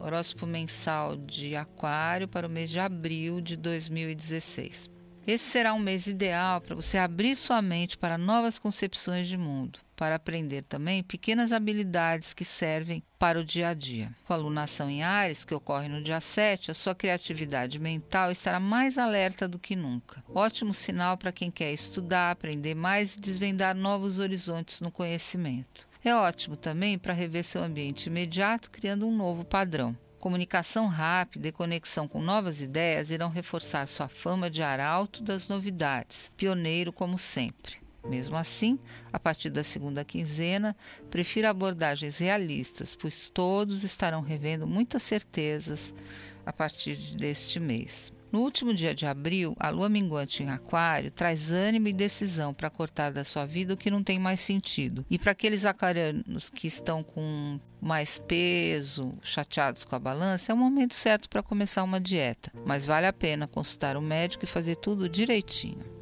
horóscopo mensal de Aquário para o mês de abril de 2016. Esse será um mês ideal para você abrir sua mente para novas concepções de mundo, para aprender também pequenas habilidades que servem para o dia a dia. Com a lunação em Ares, que ocorre no dia 7, a sua criatividade mental estará mais alerta do que nunca. Ótimo sinal para quem quer estudar, aprender mais e desvendar novos horizontes no conhecimento. É ótimo também para rever seu ambiente imediato, criando um novo padrão. Comunicação rápida e conexão com novas ideias irão reforçar sua fama de arauto das novidades, pioneiro como sempre. Mesmo assim, a partir da segunda quinzena, prefira abordagens realistas, pois todos estarão revendo muitas certezas a partir deste mês. No último dia de abril, a lua minguante em Aquário traz ânimo e decisão para cortar da sua vida o que não tem mais sentido. E para aqueles aquarianos que estão com mais peso, chateados com a balança, é o momento certo para começar uma dieta. Mas vale a pena consultar o médico e fazer tudo direitinho.